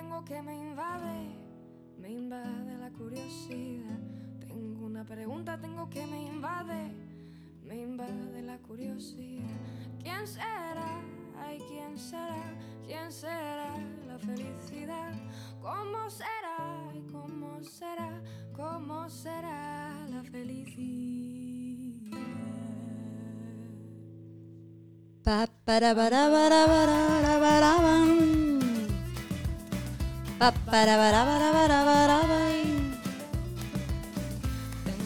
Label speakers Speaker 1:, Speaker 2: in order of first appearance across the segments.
Speaker 1: tengo que me invade, me invade la curiosidad. Tengo una pregunta tengo que me invade, me invade la curiosidad. ¿Quién será? Ay, ¿quién será? ¿Quién será la felicidad? ¿Cómo será? ¿Y cómo será? ¿Cómo será la felicidad?
Speaker 2: Pa, para, para, para, para, para, para, para,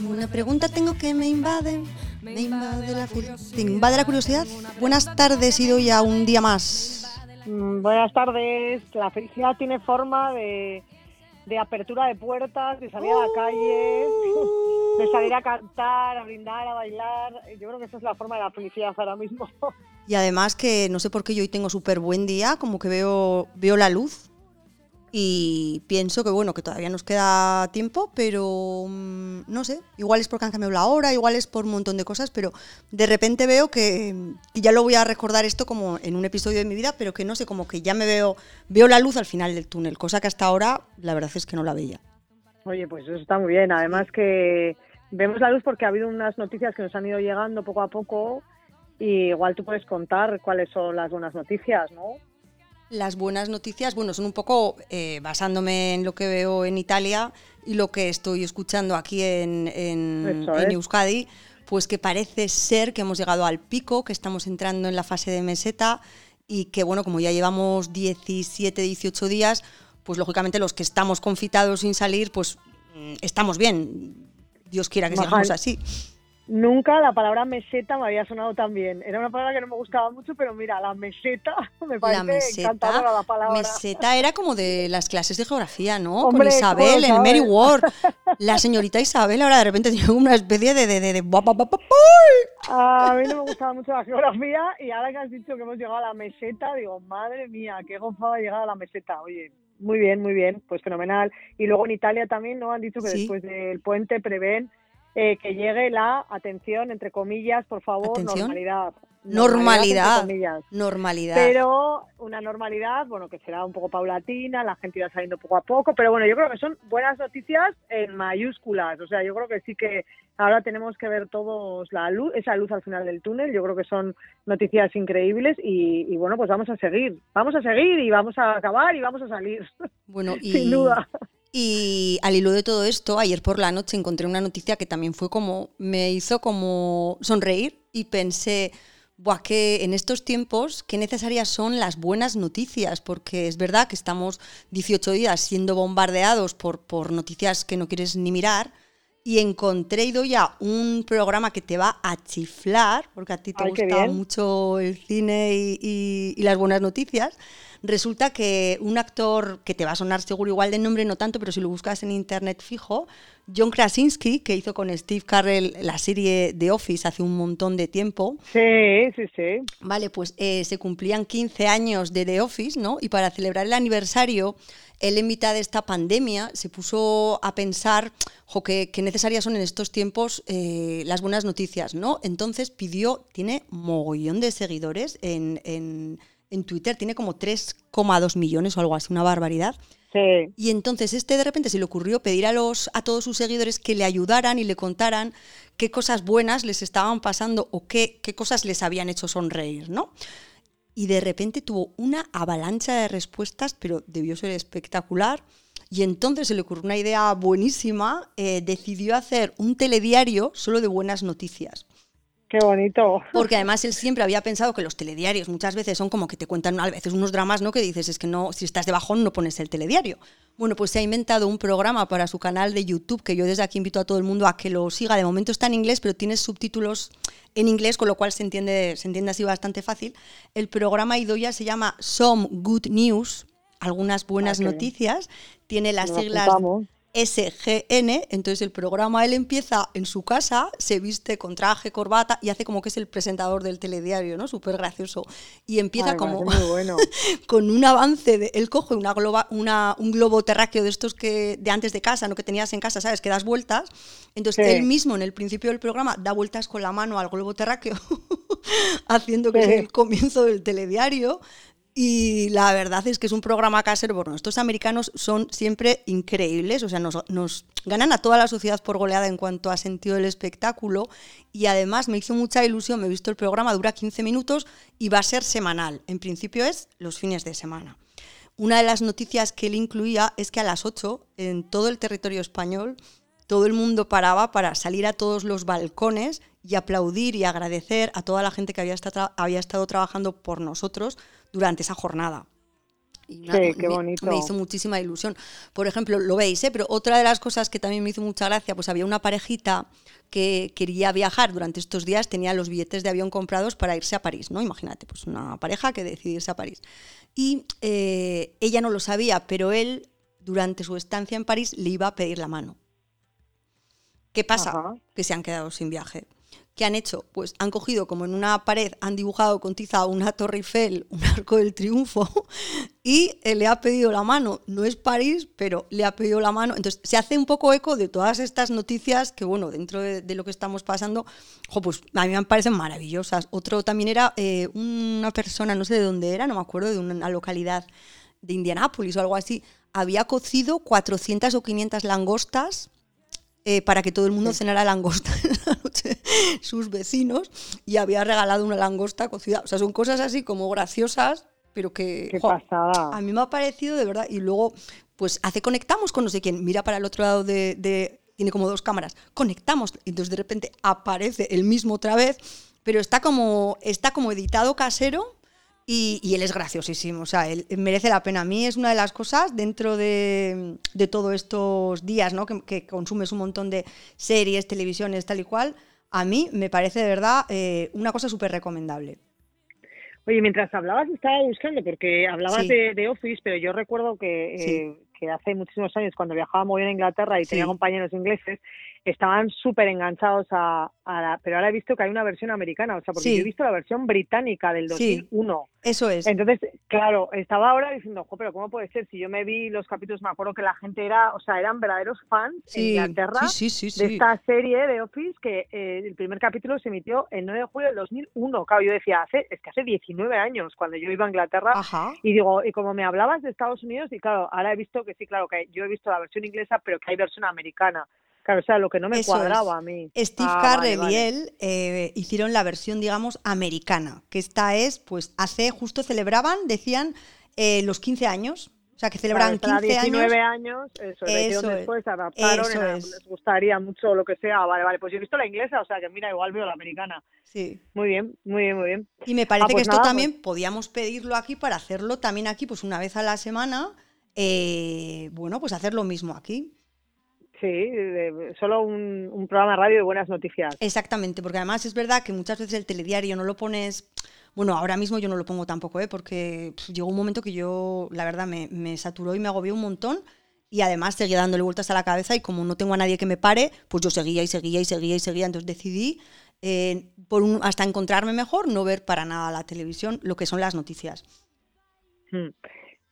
Speaker 2: Una pregunta tengo que me invade, me invade la, ¿Te invade la curiosidad. Buenas tardes, ido ya un día más.
Speaker 3: Mm, Buenas tardes. La felicidad tiene forma de, de apertura de puertas, de salir a la calle, de salir a cantar, a brindar, a bailar. Yo creo que esa es la forma de la felicidad ahora mismo.
Speaker 2: Y además que no sé por qué yo hoy tengo súper buen día, como que veo, veo la luz y pienso que bueno, que todavía nos queda tiempo, pero mm, no sé, igual es porque han cambiado la hora, igual es por un montón de cosas, pero de repente veo que, y ya lo voy a recordar esto como en un episodio de mi vida, pero que no sé, como que ya me veo, veo la luz al final del túnel, cosa que hasta ahora la verdad es que no la veía.
Speaker 3: Oye, pues eso está muy bien. Además que vemos la luz porque ha habido unas noticias que nos han ido llegando poco a poco y igual tú puedes contar cuáles son las buenas noticias, ¿no?
Speaker 2: Las buenas noticias, bueno, son un poco eh, basándome en lo que veo en Italia y lo que estoy escuchando aquí en. Euskadi, pues que parece ser que hemos llegado al pico, que estamos entrando en la fase de meseta y que, bueno, como ya llevamos 17, 18 días, pues lógicamente los que estamos confitados sin salir, pues mm, estamos bien. Dios quiera que
Speaker 3: Majal.
Speaker 2: sigamos así.
Speaker 3: Nunca la palabra meseta me había sonado tan bien. Era una palabra que no me gustaba mucho, pero mira, la meseta me parece
Speaker 2: La meseta,
Speaker 3: encantadora la palabra.
Speaker 2: meseta era como de las clases de geografía, ¿no?
Speaker 3: Hombre,
Speaker 2: Con Isabel,
Speaker 3: ¿cómo
Speaker 2: en Mary? Ward. La señorita Isabel ahora de repente tiene una especie de... de, de, de-
Speaker 3: A mí no me gustaba mucho la geografía y ahora que has dicho que hemos llegado a la meseta, digo, madre mía, qué gozada llegar a la meseta. Oye, muy bien, muy bien, pues fenomenal. Y luego en Italia también, ¿no? Han dicho que
Speaker 2: Sí.
Speaker 3: después del puente prevén eh, que llegue la atención, entre comillas, por favor,
Speaker 2: ¿Atención?
Speaker 3: normalidad.
Speaker 2: Normalidad. Normalidad.
Speaker 3: Pero una normalidad, bueno, que será un poco paulatina, la gente irá saliendo poco a poco, pero bueno, yo creo que son buenas noticias en mayúsculas, o sea, yo creo que sí que ahora tenemos que ver todos la luz, esa luz al final del túnel, yo creo que son noticias increíbles y, y bueno, pues vamos a seguir, vamos a seguir y vamos a acabar y vamos a salir,
Speaker 2: Bueno, y,
Speaker 3: sin duda.
Speaker 2: Y al hilo de todo esto, ayer por la noche encontré una noticia que también fue como, me hizo como sonreír y pensé, Buah, que en estos tiempos, qué necesarias son las buenas noticias, porque es verdad que estamos 18 días siendo bombardeados por, por noticias que no quieres ni mirar, y encontré ya un programa que te va a chiflar, porque a ti te
Speaker 3: Ay,
Speaker 2: gusta mucho el cine y, y- y las buenas noticias. Resulta que un actor que te va a sonar seguro igual de nombre, no tanto, pero si lo buscas en internet fijo, John Krasinski, que hizo con Steve Carell la serie The Office hace un montón de tiempo,
Speaker 3: Sí, sí, sí.
Speaker 2: Vale, pues eh, se cumplían 15 años de The Office, ¿no? Y para celebrar el aniversario, él en mitad de esta pandemia se puso a pensar, jo, qué, qué necesarias son en estos tiempos eh, las buenas noticias, ¿no? Entonces pidió, tiene mogollón de seguidores en, en- en Twitter, tiene como 3,2 millones o algo así, una barbaridad.
Speaker 3: Sí,
Speaker 2: Y entonces este de repente se le ocurrió pedir a, los, a todos sus seguidores que le ayudaran y le contaran qué cosas buenas les estaban pasando o qué, qué cosas les habían hecho sonreír, ¿no? Y de repente tuvo una avalancha de respuestas, pero debió ser espectacular. Y entonces se le ocurrió una idea buenísima, eh, decidió hacer un telediario solo de buenas noticias.
Speaker 3: Qué bonito.
Speaker 2: Porque además él siempre había pensado que los telediarios muchas veces son como que te cuentan a veces unos dramas, ¿no? Que dices, es que no, si estás de bajón no pones el telediario. Bueno, pues se ha inventado un programa para su canal de YouTube que yo desde aquí invito a todo el mundo a que lo siga. De momento está en inglés, pero tiene subtítulos en inglés, con lo cual se entiende, se entiende así bastante fácil. El programa Idoya se llama Some Good News, algunas buenas
Speaker 3: Ah,
Speaker 2: noticias. Tiene las
Speaker 3: Nos
Speaker 2: siglas
Speaker 3: apuntamos.
Speaker 2: SGN, entonces el programa él empieza en su casa, se viste con traje, corbata y hace como que es el presentador del telediario, ¿no? Súper gracioso. Y empieza
Speaker 3: Ay,
Speaker 2: como
Speaker 3: muy bueno.
Speaker 2: con un avance de él coge una globa, una, un globo terráqueo de estos que de antes de casa, no que tenías en casa, ¿sabes? Que das vueltas. Entonces
Speaker 3: Sí.
Speaker 2: él mismo en el principio del programa da vueltas con la mano al globo terráqueo, haciendo que
Speaker 3: Sí.
Speaker 2: es el comienzo del telediario. Y la verdad es que es un programa casero. Bueno, estos americanos son siempre increíbles, o sea, nos, ganan a toda la sociedad por goleada en cuanto a sentido del espectáculo. Y además me hizo mucha ilusión, me he visto el programa, dura 15 minutos y va a ser semanal. En principio es los fines de semana. Una de las noticias que él incluía es que a las 8, en todo el territorio español, todo el mundo paraba para salir a todos los balcones y aplaudir y agradecer a toda la gente que había, había estado trabajando por nosotros durante esa jornada.
Speaker 3: sí, qué bonito.
Speaker 2: Me, hizo muchísima ilusión. Por ejemplo, lo veis, ¿eh? pero otra de las cosas que también me hizo mucha gracia, pues había una parejita que quería viajar durante estos días, tenía los billetes de avión comprados para irse a París, ¿no? Imagínate, pues una pareja que decidió irse a París. Y eh, ella no lo sabía, pero él, durante su estancia en París, le iba a pedir la mano. ¿Qué pasa? Que se han quedado sin viaje. ¿Qué han hecho? Pues han cogido como en una pared, han dibujado con tiza una Torre Eiffel, un arco del triunfo, y le ha pedido la mano. No es París, pero le ha pedido la mano. Entonces se hace un poco eco de todas estas noticias que, bueno, dentro de, lo que estamos pasando, pues a mí me parecen maravillosas. Otro también era eh, una persona, no sé de dónde era, no me acuerdo, de una localidad de Indianápolis o algo así, había cocido 400 o 500 langostas eh, para que todo el mundo cenara langosta esa noche, sus vecinos, y había regalado una langosta cocida. O sea, son cosas así como graciosas, pero que
Speaker 3: Qué pasada.
Speaker 2: a mí me ha parecido de verdad. Y luego, pues hace conectamos con no sé quién, mira para el otro lado de, tiene como dos cámaras, conectamos, y entonces de repente aparece el mismo otra vez, pero está como, está como editado casero y, él es graciosísimo, o sea, él merece la pena. A mí es una de las cosas dentro de, de todos estos días, ¿no? Que, consumes un montón de series, televisiones, tal y cual. A mí me parece de verdad eh, una cosa súper recomendable.
Speaker 3: Oye, mientras hablabas estaba buscando, porque hablabas de, Office, pero yo recuerdo que, eh, que hace muchísimos años, cuando viajaba muy bien a Inglaterra y tenía compañeros ingleses, estaban súper enganchados a, la... Pero ahora he visto que hay una versión americana, o sea, porque yo he visto la versión británica del 2001.
Speaker 2: eso es.
Speaker 3: Entonces, claro, estaba ahora diciendo, pero ¿cómo puede ser? Si yo me vi los capítulos, me acuerdo que la gente era, o sea, eran verdaderos fans en Inglaterra de esta serie de Office que eh, el primer capítulo se emitió el 9 de julio del 2001. Claro, yo decía, hace, es que hace 19 años cuando yo iba a Inglaterra y digo, y como me hablabas de Estados Unidos, y claro, ahora he visto que sí, claro, que yo he visto la versión inglesa, pero que hay versión americana. Claro, o sea, lo que no me cuadraba a mí.
Speaker 2: Steve ah, Carrell y él eh, hicieron la versión, digamos, americana, que esta es, pues, hace, justo celebraban, decían, eh, los 15 años. O sea, que celebran 15
Speaker 3: 19 años. eso, eso después, adaptaron, les gustaría mucho lo que sea. Vale, vale, pues yo he visto la inglesa, o sea, que mira, igual veo la americana.
Speaker 2: Sí.
Speaker 3: Muy bien, muy bien, muy bien.
Speaker 2: Y me parece ah, que pues esto también pues podíamos pedirlo aquí para hacerlo también aquí, pues una vez a la semana. Eh, bueno, pues hacer lo mismo aquí.
Speaker 3: Sí, solo un, programa de radio de buenas noticias.
Speaker 2: Exactamente, porque además es verdad que muchas veces el telediario no lo pones. Bueno, ahora mismo yo no lo pongo tampoco, ¿eh? porque llegó un momento que yo, la verdad, me, me saturó y me agobió un montón. Y además seguía dándole vueltas a la cabeza y como no tengo a nadie que me pare, pues yo seguía y seguía y seguía y seguía. Entonces decidí, eh, por un, hasta encontrarme mejor, no ver para nada la televisión, lo que son las noticias.
Speaker 3: Hmm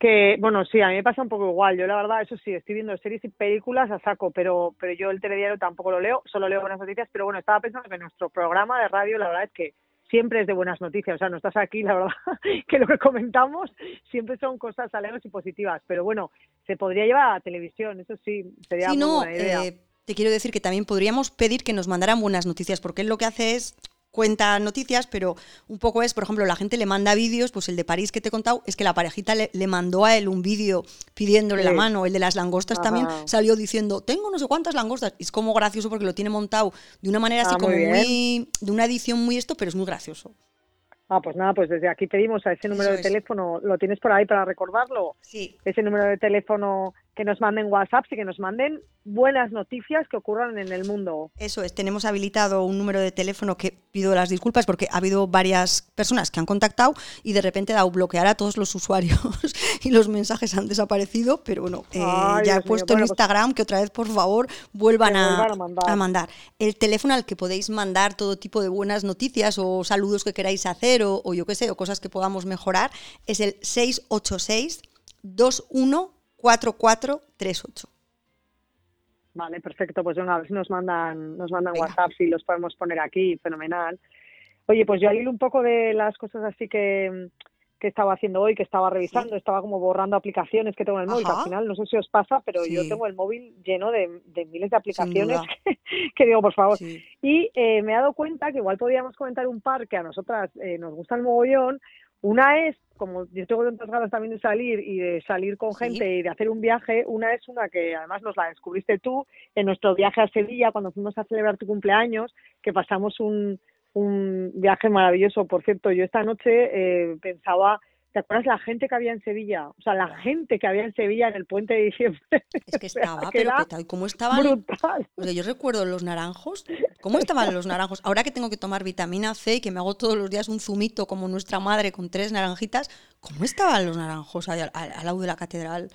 Speaker 3: que bueno sí a mí me pasa un poco igual. Yo la verdad eso sí estoy viendo series y películas a saco pero pero yo el telediario tampoco lo leo solo leo buenas noticias. Pero bueno estaba pensando que nuestro programa de radio la verdad es que siempre es de buenas noticias. O sea no estás aquí la verdad que lo que comentamos siempre son cosas alegres y positivas. Pero bueno se podría llevar a televisión eso sí sería muy buena idea. eh,
Speaker 2: te quiero decir que también podríamos pedir que nos mandaran buenas noticias porque él lo que hace es cuenta noticias, pero un poco es, por ejemplo, la gente le manda vídeos, pues el de París que te he contado, es que la parejita le, mandó a él un vídeo pidiéndole la mano, el de las langostas también salió diciendo, tengo no sé cuántas langostas, y es como gracioso porque lo tiene montado de una manera así ah, como muy, de una edición muy esto, pero es muy gracioso.
Speaker 3: Ah, pues nada, pues desde aquí pedimos a ese número de teléfono, ¿lo tienes por ahí para recordarlo?
Speaker 2: Sí.
Speaker 3: Ese número de teléfono que nos manden WhatsApp y que nos manden buenas noticias que ocurran en el mundo.
Speaker 2: Eso es, tenemos habilitado un número de teléfono que pido las disculpas porque ha habido varias personas que han contactado y de repente he dado bloquear a todos los usuarios y los mensajes han desaparecido, pero bueno, eh, ya he puesto en pues Instagram que otra vez por favor vuelvan, a, mandar. El teléfono al que podéis mandar todo tipo de buenas noticias o saludos que queráis hacer o, o yo qué sé, o cosas que podamos mejorar es el 686 21 4438.
Speaker 3: Vale, perfecto. Pues venga, a ver si nos mandan, nos mandan WhatsApp, si los podemos poner aquí, fenomenal. Oye, pues yo al un poco de las cosas así que, que estaba haciendo hoy, que estaba revisando, estaba como borrando aplicaciones que tengo en el móvil, que al final no sé si os pasa, pero yo tengo el móvil lleno de, de miles de aplicaciones que, que digo, por favor.
Speaker 2: Sí.
Speaker 3: Y eh, me he dado cuenta que igual podríamos comentar un par que a nosotras eh, nos gusta el mogollón. Una es, como yo tengo tantas ganas también de salir y de salir con
Speaker 2: Sí.
Speaker 3: gente y de hacer un viaje, una es una que además nos la descubriste tú en nuestro viaje a Sevilla cuando fuimos a celebrar tu cumpleaños, que pasamos un, un viaje maravilloso. Por cierto, yo esta noche eh, pensaba, ¿te acuerdas la gente que había en Sevilla? O sea, la gente que había en Sevilla en el puente de diciembre.
Speaker 2: Es que
Speaker 3: O sea,
Speaker 2: estaba,
Speaker 3: que
Speaker 2: pero petado. ¿Y cómo estaban?
Speaker 3: brutal.
Speaker 2: O sea, yo recuerdo los naranjos. ¿Cómo estaban los naranjos? Ahora que tengo que tomar vitamina C y que me hago todos los días un zumito como nuestra madre con tres naranjitas, ¿cómo estaban los naranjos al, al- al lado de la catedral?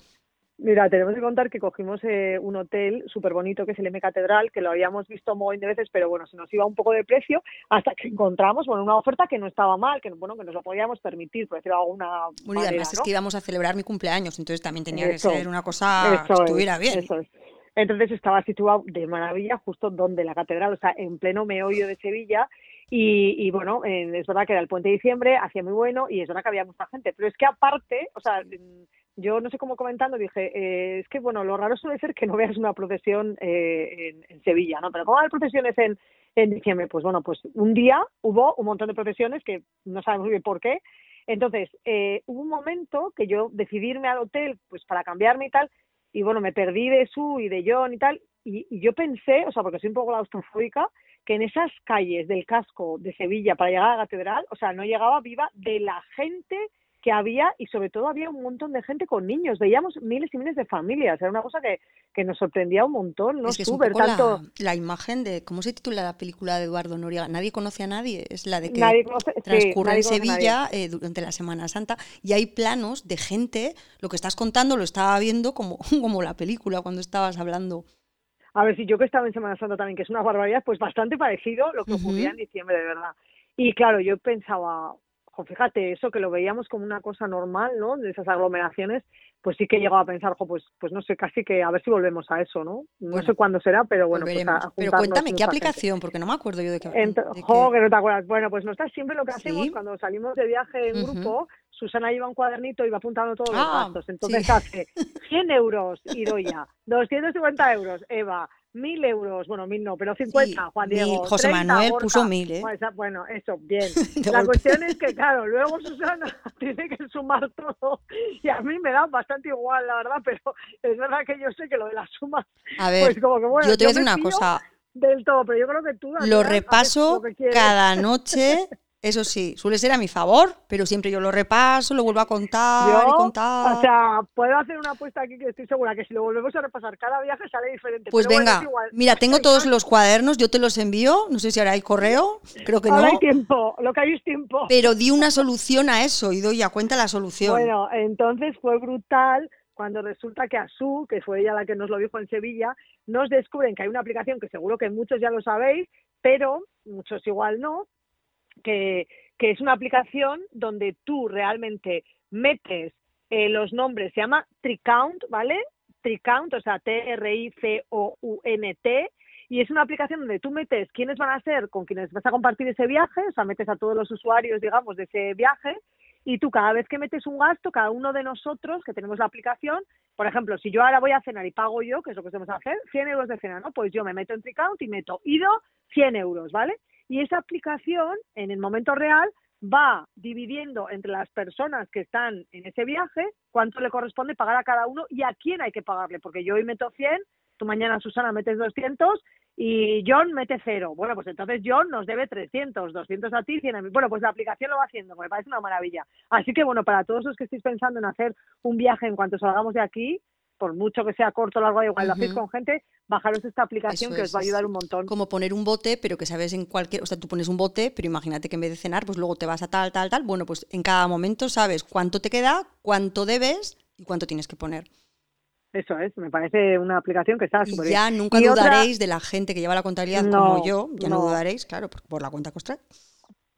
Speaker 3: Mira, tenemos que contar que cogimos eh, un hotel súper bonito que es el M Catedral, que lo habíamos visto muy de veces, pero bueno, se nos iba un poco de precio hasta que encontramos bueno, una oferta que no estaba mal, que bueno, que nos lo podíamos permitir, por decirlo de alguna
Speaker 2: Bueno, y
Speaker 3: manera,
Speaker 2: además es que íbamos a celebrar mi cumpleaños, entonces también tenía
Speaker 3: Eso,
Speaker 2: que ser una cosa que
Speaker 3: es,
Speaker 2: estuviera bien.
Speaker 3: eso es. Entonces estaba situado de maravilla justo donde la catedral, o sea, en pleno meollo de Sevilla. Y, y bueno, eh, es verdad que era el puente de diciembre, hacía muy bueno y es verdad que había mucha gente. Pero es que aparte, o sea, mm, yo no sé cómo comentando, dije, eh, es que bueno, lo raro suele ser que no veas una procesión eh, en, Sevilla, ¿no? Pero ¿cómo hay procesiones en, en diciembre? Pues bueno, pues un día hubo un montón de procesiones que no sabemos muy bien por qué. Entonces, eh, hubo un momento que yo decidí irme al hotel pues para cambiarme y tal, y bueno, me perdí de Su y de John y tal, y, y yo pensé, o sea, porque soy un poco claustrofóbica, que en esas calles del casco de Sevilla para llegar a la catedral, o sea, no llegaba viva de la gente que había y sobre todo había un montón de gente con niños, veíamos miles y miles de familias, era una cosa que, que nos sorprendía un montón, no
Speaker 2: es que es un
Speaker 3: súper
Speaker 2: poco
Speaker 3: tanto...
Speaker 2: la, la imagen de, ¿cómo se titula la película de Eduardo Noriega? Nadie conoce a nadie, es la de que
Speaker 3: Nadie conoce, sí,
Speaker 2: transcurre en. Sevilla eh, durante la Semana Santa y hay planos de gente, lo que estás contando lo estaba viendo como, como la película cuando estabas hablando.
Speaker 3: A ver, si yo que estaba en Semana Santa también, que es una barbaridad, pues bastante parecido lo que ocurría en diciembre, de verdad. Y claro, yo pensaba, jo, fíjate, eso que lo veíamos como una cosa normal, ¿no? De esas aglomeraciones, pues sí que llegaba a pensar, jo, pues, pues no sé, casi que a ver si volvemos a eso, ¿no? No
Speaker 2: Bueno,
Speaker 3: sé cuándo será, pero bueno, pues a,
Speaker 2: Pero cuéntame, ¿qué
Speaker 3: mucha gente.
Speaker 2: aplicación? Porque no me acuerdo yo de qué.
Speaker 3: Ent-
Speaker 2: de
Speaker 3: jo,
Speaker 2: qué-
Speaker 3: que no te acuerdas. Bueno, pues nosotras siempre lo que hacemos
Speaker 2: Sí.
Speaker 3: cuando salimos de viaje en
Speaker 2: Ujú.
Speaker 3: grupo, Susana lleva un cuadernito y va apuntando todos los
Speaker 2: Ah,
Speaker 3: gastos. Entonces
Speaker 2: sí.
Speaker 3: hace 100 euros Idoia, 250 euros Eva, 1000 euros, bueno, 1000 no, pero 50
Speaker 2: Sí,
Speaker 3: Juan
Speaker 2: mil.
Speaker 3: Diego.
Speaker 2: José
Speaker 3: 30,
Speaker 2: Manuel
Speaker 3: Borja.
Speaker 2: puso mil, ¿eh?
Speaker 3: Bueno, eso, bien. La
Speaker 2: golpe.
Speaker 3: cuestión es que, claro, luego Susana tiene que sumar todo y a mí me da bastante igual, la verdad, pero es verdad que yo sé que lo de las sumas,
Speaker 2: A ver,
Speaker 3: pues como que bueno,
Speaker 2: yo te voy a decir una cosa.
Speaker 3: del todo, pero yo creo que tú...
Speaker 2: Lo repaso
Speaker 3: lo
Speaker 2: cada noche. Eso sí, suele ser a mi favor, pero siempre yo lo repaso, lo vuelvo a contar y
Speaker 3: Yo,
Speaker 2: contar.
Speaker 3: o sea, puedo hacer una apuesta aquí que estoy segura que si lo volvemos a repasar cada viaje sale diferente.
Speaker 2: pues
Speaker 3: pero
Speaker 2: venga,
Speaker 3: igual.
Speaker 2: mira, tengo todos los cuadernos, yo te los envío, no sé si ahora hay correo, creo que no,
Speaker 3: Ahora hay tiempo, lo que hay es tiempo.
Speaker 2: pero di una solución a eso y doy a cuenta la solución.
Speaker 3: Bueno, entonces fue brutal cuando resulta que Asu, que fue ella la que nos lo dijo en Sevilla, nos descubren que hay una aplicación que seguro que muchos ya lo sabéis, pero muchos igual no, que, que es una aplicación donde tú realmente metes eh, los nombres, se llama Tricount, ¿vale? Tricount, o sea, T-R-I-C-O-U-N-T, y es una aplicación donde tú metes quiénes van a ser con quienes vas a compartir ese viaje, o sea, metes a todos los usuarios, digamos, de ese viaje, y tú cada vez que metes un gasto, cada uno de nosotros que tenemos la aplicación, por ejemplo, si yo ahora voy a cenar y pago yo, que es lo que tenemos que hacer, 100 euros de cena, ¿no? Pues yo me meto en Tricount y meto ido 100 euros, ¿vale? Y esa aplicación, en el momento real, va dividiendo entre las personas que están en ese viaje cuánto le corresponde pagar a cada uno y a quién hay que pagarle, porque yo hoy meto 100, tú mañana Susana metes 200 y John mete cero. Bueno, pues entonces John nos debe 300, 200 a ti, 100 a mí. Bueno, pues la aplicación lo va haciendo, me parece una maravilla. Así que bueno, para todos los que estéis pensando en hacer un viaje en cuanto salgamos de aquí, por mucho que sea corto o largo, igual, lo hacéis con gente, bajaros esta aplicación
Speaker 2: Eso
Speaker 3: que os
Speaker 2: es,
Speaker 3: va a ayudar un montón.
Speaker 2: Como poner un bote, pero que sabes en cualquier, o sea, tú pones un bote, pero imagínate que en vez de cenar, pues luego te vas a tal, tal, tal. Bueno, pues en cada momento sabes cuánto te queda, cuánto debes y cuánto tienes que poner.
Speaker 3: Eso es, me parece una aplicación que está súper
Speaker 2: ya
Speaker 3: bien.
Speaker 2: nunca
Speaker 3: Y otra-
Speaker 2: dudaréis de la gente que lleva la contabilidad
Speaker 3: No,
Speaker 2: como yo, ya no,
Speaker 3: no.
Speaker 2: dudaréis, claro, por, la cuenta que os trae.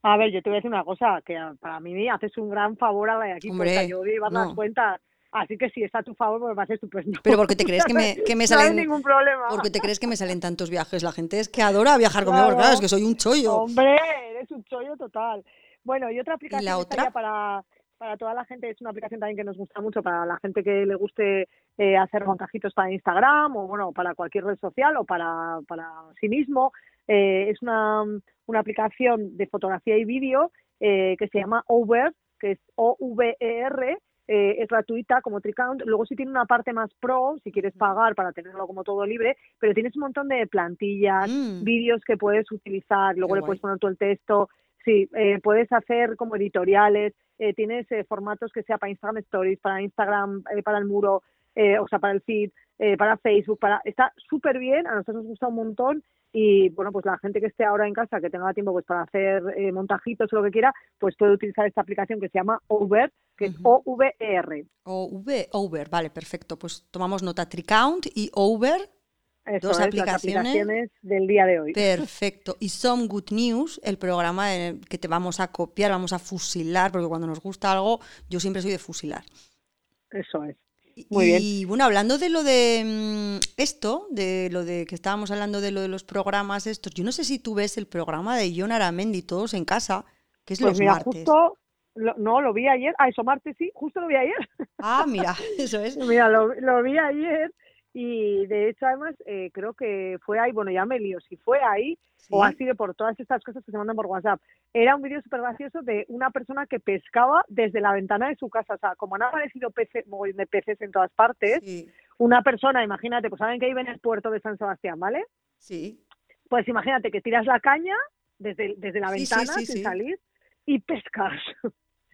Speaker 3: A ver, yo te voy a decir una cosa, que para mí haces un gran favor a la de aquí,
Speaker 2: Hombre,
Speaker 3: porque yo voy a llevar las
Speaker 2: no.
Speaker 3: cuentas. Así que si está a tu favor, pues me parece estupendo.
Speaker 2: Pero porque te crees que me, que me
Speaker 3: No hay
Speaker 2: salen.
Speaker 3: ningún problema.
Speaker 2: Porque te crees que me salen tantos viajes. La gente es que adora viajar conmigo,
Speaker 3: Claro.
Speaker 2: claro, es que soy un chollo.
Speaker 3: Hombre, eres un chollo total. Bueno, y otra aplicación
Speaker 2: la otra?
Speaker 3: estaría para para toda la gente, es una aplicación también que nos gusta mucho para la gente que le guste eh, hacer montajitos para Instagram o bueno, para cualquier red social o para, para sí mismo. Eh, es una, una aplicación de fotografía y vídeo eh, que se llama Over, que es O-V-E-R, eh, es gratuita como Tricount. Luego sí tiene una parte más pro, si quieres pagar para tenerlo como todo libre, pero tienes un montón de plantillas,
Speaker 2: Mm.
Speaker 3: vídeos que puedes utilizar, luego
Speaker 2: Qué
Speaker 3: le puedes poner todo el texto. Sí, eh, puedes hacer como editoriales, eh, tienes eh, formatos que sea para Instagram Stories, para Instagram, eh, para el muro, eh, o sea, para el feed, eh, para Facebook, para está súper bien, a nosotros nos gusta un montón y bueno, pues la gente que esté ahora en casa, que tenga tiempo pues para hacer eh, montajitos o lo que quiera, pues puede utilizar esta aplicación que se llama Over, que es
Speaker 2: Ujú.
Speaker 3: O-V-E-R.
Speaker 2: O V, Over, vale, perfecto. Pues tomamos nota Tricount y Over.
Speaker 3: Eso
Speaker 2: Dos
Speaker 3: es,
Speaker 2: aplicaciones.
Speaker 3: las aplicaciones del día de hoy.
Speaker 2: Perfecto. Y Some Good News, el programa en el que te vamos a copiar, vamos a fusilar, porque cuando nos gusta algo, yo siempre soy de fusilar.
Speaker 3: Eso es.
Speaker 2: Y-
Speaker 3: Muy bien.
Speaker 2: Y bueno, hablando de lo de mm, esto, de lo de que estábamos hablando de lo de los programas estos, yo no sé si tú ves el programa de John Aramendi, todos en casa, que es
Speaker 3: Pues
Speaker 2: los
Speaker 3: mira,
Speaker 2: martes.
Speaker 3: justo, lo- no, lo vi ayer, ah, eso martes sí, justo lo vi ayer.
Speaker 2: Ah, mira, eso es.
Speaker 3: Mira, lo, lo vi ayer y de hecho además eh, creo que fue ahí, bueno ya me lío, si fue ahí o ha sido por todas estas cosas que se mandan por WhatsApp. Era un vídeo súper gracioso de una persona que pescaba desde la ventana de su casa, o sea, como han aparecido peces, de peces en todas partes,
Speaker 2: Sí,
Speaker 3: una persona, imagínate, pues saben que vive en el puerto de San Sebastián, ¿vale?
Speaker 2: sí.
Speaker 3: Pues imagínate que tiras la caña desde, desde la
Speaker 2: Sí,
Speaker 3: ventana sin salir y pescas.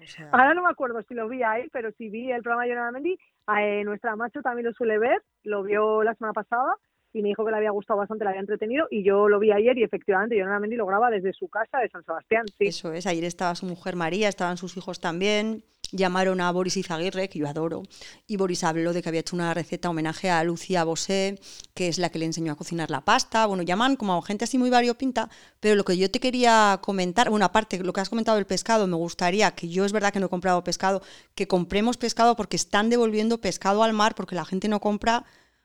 Speaker 2: O sea,
Speaker 3: Ahora no me acuerdo si lo vi ahí, pero si vi el programa de Jonathan Mendy, eh, nuestra macho también lo suele ver, lo vio la semana pasada y me dijo que le había gustado bastante, le había entretenido y yo lo vi ayer y efectivamente Jonathan Mendy lo graba desde su casa de San Sebastián, sí.
Speaker 2: Eso es, ayer estaba su mujer María, estaban sus hijos también. Llamaron a Boris Izaguirre, que yo adoro, y Boris habló de que había hecho una receta homenaje a Lucía Bosé, que es la que le enseñó a cocinar la pasta. Bueno, llaman como a gente así muy variopinta, pero lo que yo te quería comentar, bueno, aparte, lo que has comentado del pescado, me gustaría que yo es verdad que no he comprado pescado, que compremos pescado porque están devolviendo pescado al mar porque la gente no compra.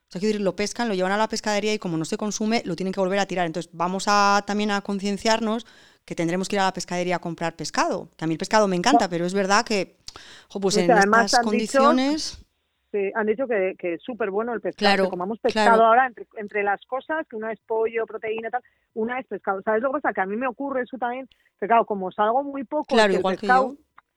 Speaker 2: O sea, quiero decir, lo pescan, lo llevan a la pescadería y como no se consume, lo tienen que volver a tirar. Entonces, vamos a también a concienciarnos que tendremos que ir a la pescadería a comprar pescado. Que a mí el pescado me encanta, pero es verdad que, jo, pues en
Speaker 3: además
Speaker 2: estas
Speaker 3: han dicho-
Speaker 2: condiciones...
Speaker 3: Sí, han dicho que, que es súper bueno el pescado,
Speaker 2: Claro,
Speaker 3: que comamos pescado
Speaker 2: claro.
Speaker 3: ahora entre, entre las cosas, que una es pollo, proteína tal, una es pescado. ¿Sabes lo que pasa? Que a mí me ocurre eso también, que claro, como salgo muy poco,
Speaker 2: Claro, igual que yo.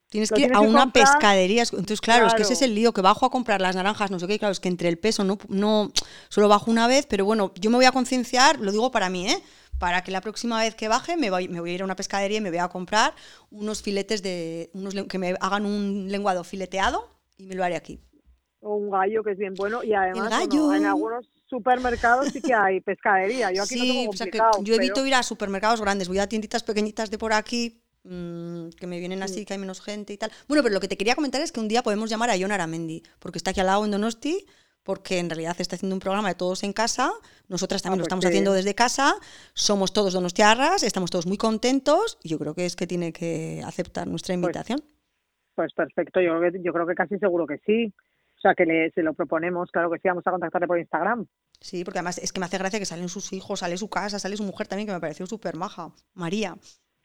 Speaker 2: Tienes que ir a una
Speaker 3: comprar.
Speaker 2: pescadería. Entonces, claro, es que ese es el lío, que bajo a comprar las naranjas, no sé qué, claro, es que entre el peso no, no solo bajo una vez, pero bueno, yo me voy a concienciar, lo digo para mí, ¿eh? Para que la próxima vez que baje me voy, me voy a ir a una pescadería y me voy a comprar unos filetes de. unos que me hagan un lenguado fileteado y me lo haré aquí.
Speaker 3: un gallo que es bien bueno y además bueno,
Speaker 2: gallo.
Speaker 3: en algunos supermercados sí que hay pescadería. Yo aquí
Speaker 2: sí,
Speaker 3: lo tengo
Speaker 2: o sea que
Speaker 3: complicado.
Speaker 2: yo evito
Speaker 3: pero-
Speaker 2: ir a supermercados grandes, voy a tienditas pequeñitas de por aquí, mm, que me vienen así, que hay menos gente y tal. Bueno, pero lo que te quería comentar es que un día podemos llamar a Jon Aramendi, porque está aquí al lado en Donosti, porque en realidad está haciendo un programa de todos en casa, nosotras también lo
Speaker 3: pues
Speaker 2: estamos haciendo desde casa, somos todos donostiarras, estamos todos muy contentos, y yo creo que es que tiene que aceptar nuestra invitación.
Speaker 3: Pues perfecto, yo creo que, yo creo que casi seguro que sí. O sea, que le, se lo proponemos, claro que sí, vamos a contactarle por Instagram.
Speaker 2: Sí, porque además es que me hace gracia que salen sus hijos, sale su casa, sale su mujer también, que me pareció súper maja, María.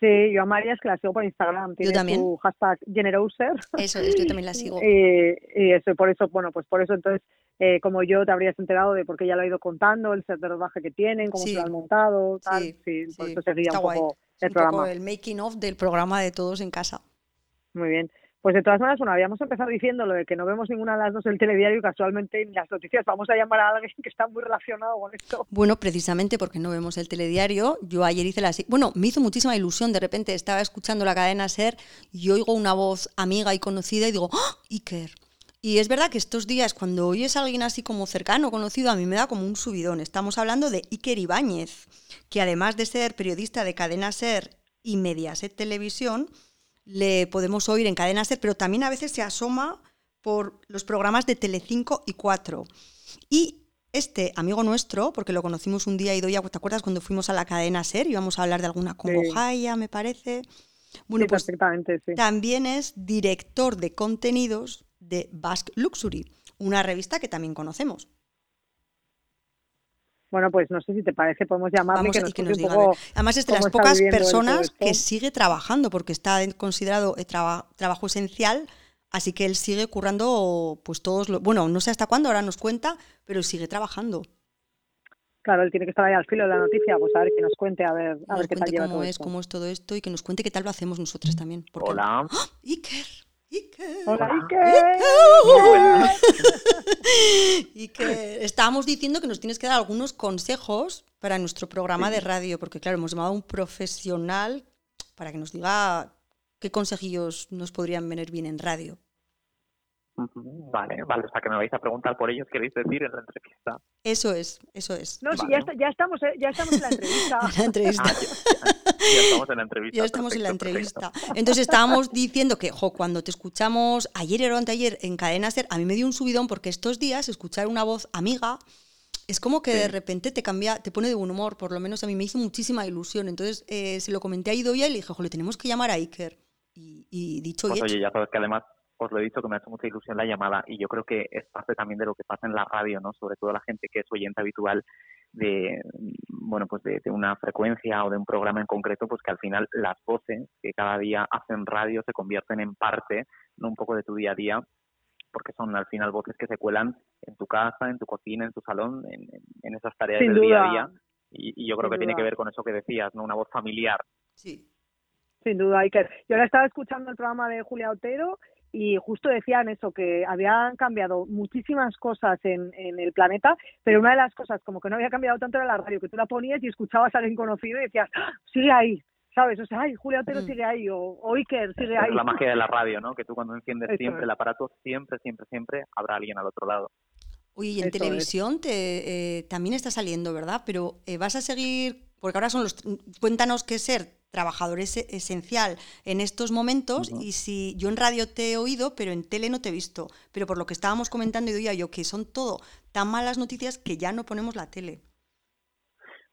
Speaker 3: Sí, yo a María es que la sigo por Instagram, tiene
Speaker 2: también.
Speaker 3: su hashtag Generouser.
Speaker 2: Eso es, yo también la sigo.
Speaker 3: Y, y eso, por eso, bueno, pues por eso entonces, eh, como yo te habrías enterado de por qué ya lo he ido contando, el set de rodaje que tienen, cómo
Speaker 2: Sí.
Speaker 3: se lo han montado, tal,
Speaker 2: Sí,
Speaker 3: sí, por
Speaker 2: sí,
Speaker 3: eso
Speaker 2: está
Speaker 3: un poco el
Speaker 2: un poco
Speaker 3: programa.
Speaker 2: el making of del programa de todos en casa.
Speaker 3: Muy bien. Pues de todas maneras, bueno, habíamos empezado diciendo lo de que no vemos ninguna de las dos el telediario y casualmente en las noticias vamos a llamar a alguien que está muy relacionado con esto.
Speaker 2: Bueno, precisamente porque no vemos el telediario, yo ayer hice la... Bueno, me hizo muchísima ilusión, de repente estaba escuchando la cadena SER y oigo una voz amiga y conocida y digo, ¡Ah! Iker. Y es verdad que estos días, cuando oyes a alguien así como cercano, conocido, a mí me da como un subidón. Estamos hablando de Iker Ibáñez, que además de ser periodista de Cadena SER y Mediaset Televisión, le podemos oír en Cadena SER, pero también a veces se asoma por los programas de Telecinco y 4. Y este amigo nuestro, porque lo conocimos un día y doy ¿te acuerdas cuando fuimos a la cadena SER? Íbamos a hablar de alguna congojaya, me parece. Bueno,
Speaker 3: Sí,
Speaker 2: pues
Speaker 3: perfectamente, sí.
Speaker 2: también es director de contenidos de Basque Luxury, una revista que también conocemos.
Speaker 3: Bueno, pues no sé si te parece, podemos llamarle
Speaker 2: Vamos
Speaker 3: que
Speaker 2: a-
Speaker 3: nos,
Speaker 2: y que nos
Speaker 3: un
Speaker 2: diga.
Speaker 3: poco.
Speaker 2: Además es de las pocas personas que sigue trabajando, porque está considerado eh, traba- trabajo esencial Así que él sigue currando, pues todos, los, bueno, no sé hasta cuándo, ahora nos cuenta, pero sigue trabajando.
Speaker 3: Claro, él tiene que estar ahí al filo de la noticia, pues a ver que nos cuente, a ver, a ver qué tal lleva
Speaker 2: cómo
Speaker 3: todo
Speaker 2: es,
Speaker 3: esto.
Speaker 2: cómo es todo esto y que nos cuente qué tal lo hacemos nosotras también. porque-
Speaker 4: Hola.
Speaker 2: ¡Ah! Iker, Iker.
Speaker 3: Hola. Iker,
Speaker 2: estábamos diciendo que nos tienes que dar algunos consejos para nuestro programa de radio, porque claro, hemos llamado a un profesional para que nos diga qué consejillos nos podrían venir bien en radio.
Speaker 4: Vale, vale, o sea que me vais a preguntar por ellos, queréis decir en la entrevista.
Speaker 2: Eso es, eso es.
Speaker 3: No, sí, ya, está- ya estamos, eh, ya estamos en la entrevista.
Speaker 2: La entrevista.
Speaker 4: Ah, ya, ya estamos en la entrevista.
Speaker 2: Ya estamos en la
Speaker 4: perfecto.
Speaker 2: entrevista. Entonces estábamos diciendo que, jo, cuando te escuchamos ayer o anteayer en Cadena Ser, a mí me dio un subidón porque estos días escuchar una voz amiga es como que de repente te cambia, te pone de buen humor, por lo menos a mí me hizo muchísima ilusión. Entonces eh, se lo comenté a Idoia y le dije, jo, le tenemos que llamar a Iker. Y, y dicho
Speaker 4: Pues
Speaker 2: y hecho.
Speaker 4: oye, ya sabes que además os lo he dicho que me ha hecho mucha ilusión la llamada y yo creo que es parte también de lo que pasa en la radio, ¿no? Sobre todo la gente que es oyente habitual de bueno pues de, de una frecuencia o de un programa en concreto pues que al final las voces que cada día hacen radio se convierten en parte no un poco de tu día a día porque son al final voces que se cuelan en tu casa en tu cocina en tu salón en, en- esas tareas
Speaker 3: Sin
Speaker 4: del día a día y, y yo creo
Speaker 3: Sin
Speaker 4: que tiene que ver con eso que decías no una voz familiar
Speaker 2: Sí.
Speaker 3: Sin duda, Iker. Yo ahora estaba escuchando el programa de Julia Otero y justo decían eso, que habían cambiado muchísimas cosas en, en el planeta, pero una de las cosas como que no había cambiado tanto era la radio, que tú la ponías y escuchabas a alguien conocido y decías, ¡Ah! sigue ahí, ¿sabes? O sea, ay, Julia Otero
Speaker 2: Mm.
Speaker 3: sigue ahí, o, o Iker sigue ahí.
Speaker 4: es la magia de la radio no que tú cuando enciendes
Speaker 3: Eso
Speaker 4: siempre
Speaker 3: es.
Speaker 4: el aparato siempre siempre siempre habrá alguien al otro lado
Speaker 2: Oye, y en
Speaker 3: Eso es.
Speaker 2: televisión te, eh, también está saliendo, ¿verdad? Pero eh, vas a seguir, porque ahora son los... Cuéntanos qué ser trabajador es esencial en estos momentos y si yo en radio te he oído, pero en tele no te he visto. Pero por lo que estábamos comentando y yo, que son todo tan malas noticias que ya no ponemos la tele.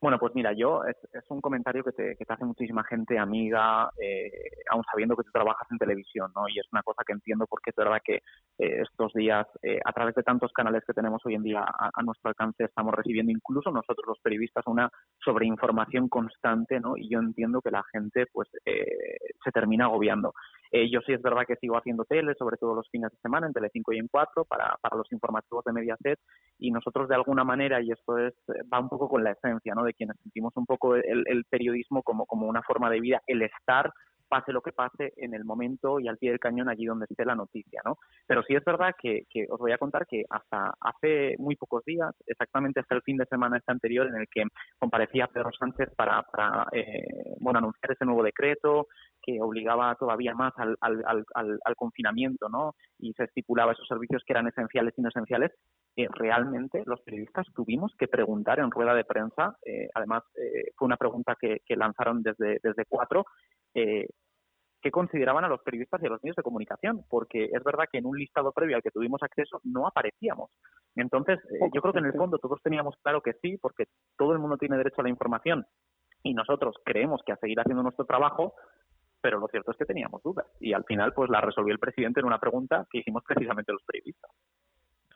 Speaker 4: Bueno, pues mira, yo es, un comentario que te, que te hace muchísima gente amiga, eh, aún sabiendo que tú trabajas en televisión, ¿no? Y es una cosa que entiendo porque es verdad que eh, estos días, eh, a través de tantos canales que tenemos hoy en día a, a nuestro alcance, estamos recibiendo incluso nosotros los periodistas una sobreinformación constante, ¿no? Y yo entiendo que la gente, pues, eh, se termina agobiando. Eh, yo sí es verdad que sigo haciendo tele, sobre todo los fines de semana, en Telecinco y en Cuatro, para, para los informativos de Mediaset, y nosotros de alguna manera, y esto es eh, va un poco con la esencia, ¿no? De quienes sentimos un poco el, el periodismo como, como una forma de vida, el estar pase lo que pase en el momento y al pie del cañón allí donde esté la noticia, ¿no? Pero sí es verdad que, que os voy a contar que hasta hace muy pocos días, exactamente hasta el fin de semana este anterior, en el que comparecía Pedro Sánchez para, para eh, bueno, anunciar ese nuevo decreto que obligaba todavía más al, al, confinamiento, ¿no? Y se estipulaba esos servicios que eran esenciales y no esenciales. Eh, realmente los periodistas tuvimos que preguntar en rueda de prensa, eh, además eh, fue una pregunta que, que lanzaron desde, desde cuatro, eh, qué consideraban a los periodistas y a los medios de comunicación, porque es verdad que en un listado previo al que tuvimos acceso no aparecíamos. Entonces, eh, yo creo que en el fondo todos teníamos claro que sí, porque todo el mundo tiene derecho a la información y nosotros creemos que a seguir haciendo nuestro trabajo, pero lo cierto es que teníamos dudas y al final pues la resolvió el presidente en una pregunta que hicimos precisamente los periodistas.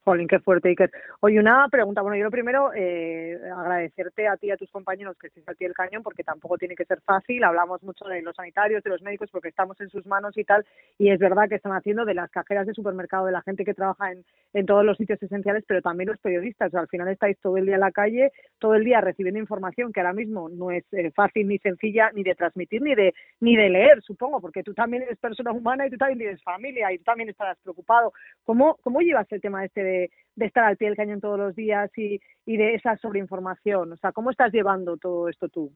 Speaker 3: Jolín, qué fuerte. Oye, una pregunta. Bueno, yo lo primero, eh, agradecerte a ti y a tus compañeros que estéis aquí el cañón, porque tampoco tiene que ser fácil. Hablamos mucho de los sanitarios, de los médicos, porque estamos en sus manos y tal. Y es verdad que están haciendo de las cajeras de supermercado, de la gente que trabaja en, todos los sitios esenciales, pero también los periodistas. Al final estáis todo el día en la calle, todo el día recibiendo información que ahora mismo no es eh, fácil ni sencilla ni de transmitir ni de ni de leer, supongo, porque tú también eres persona humana y tú también tienes familia y tú también estarás preocupado. ¿Cómo, cómo llevas el tema este de, de estar al pie del cañón todos los días y, y de esa sobreinformación? O sea, ¿cómo estás llevando todo esto tú?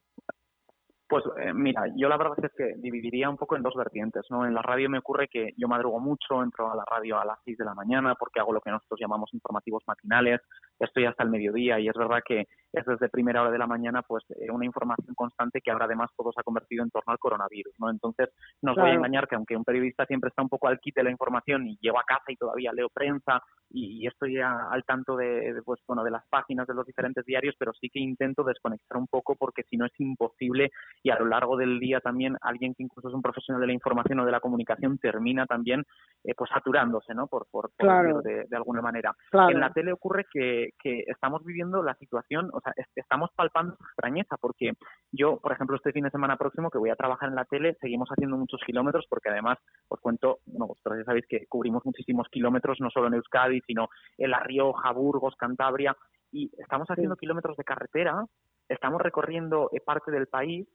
Speaker 4: Pues eh, mira, yo la verdad es que dividiría un poco en dos vertientes, ¿no? En la radio me ocurre que yo madrugo mucho, entro a la radio a las 6 de la mañana porque hago lo que nosotros llamamos informativos matinales, estoy hasta el mediodía y es verdad que es desde primera hora de la mañana pues eh, una información constante que ahora además todo se ha convertido en torno al coronavirus, ¿no? Entonces, no os voy a engañar que aunque un periodista siempre está un poco al quite de la información y llego a casa y todavía leo prensa y, y estoy a- al tanto de, de, pues bueno de las páginas de los diferentes diarios, pero sí que intento desconectar un poco porque si no es imposible y a lo largo del día también alguien que incluso es un profesional de la información o de la comunicación termina también eh, pues saturándose, ¿no? Por, por, por
Speaker 3: Claro.
Speaker 4: de, de alguna manera.
Speaker 3: Claro.
Speaker 4: En la tele ocurre que, que estamos viviendo la situación, o sea, estamos palpando extrañeza porque yo, por ejemplo, este fin de semana próximo que voy a trabajar en la tele, seguimos haciendo muchos kilómetros porque además os cuento, bueno, vosotros ya sabéis que cubrimos muchísimos kilómetros, no solo en Euskadi, sino en La Rioja, Burgos, Cantabria, y estamos haciendo kilómetros de carretera, estamos recorriendo eh, parte del país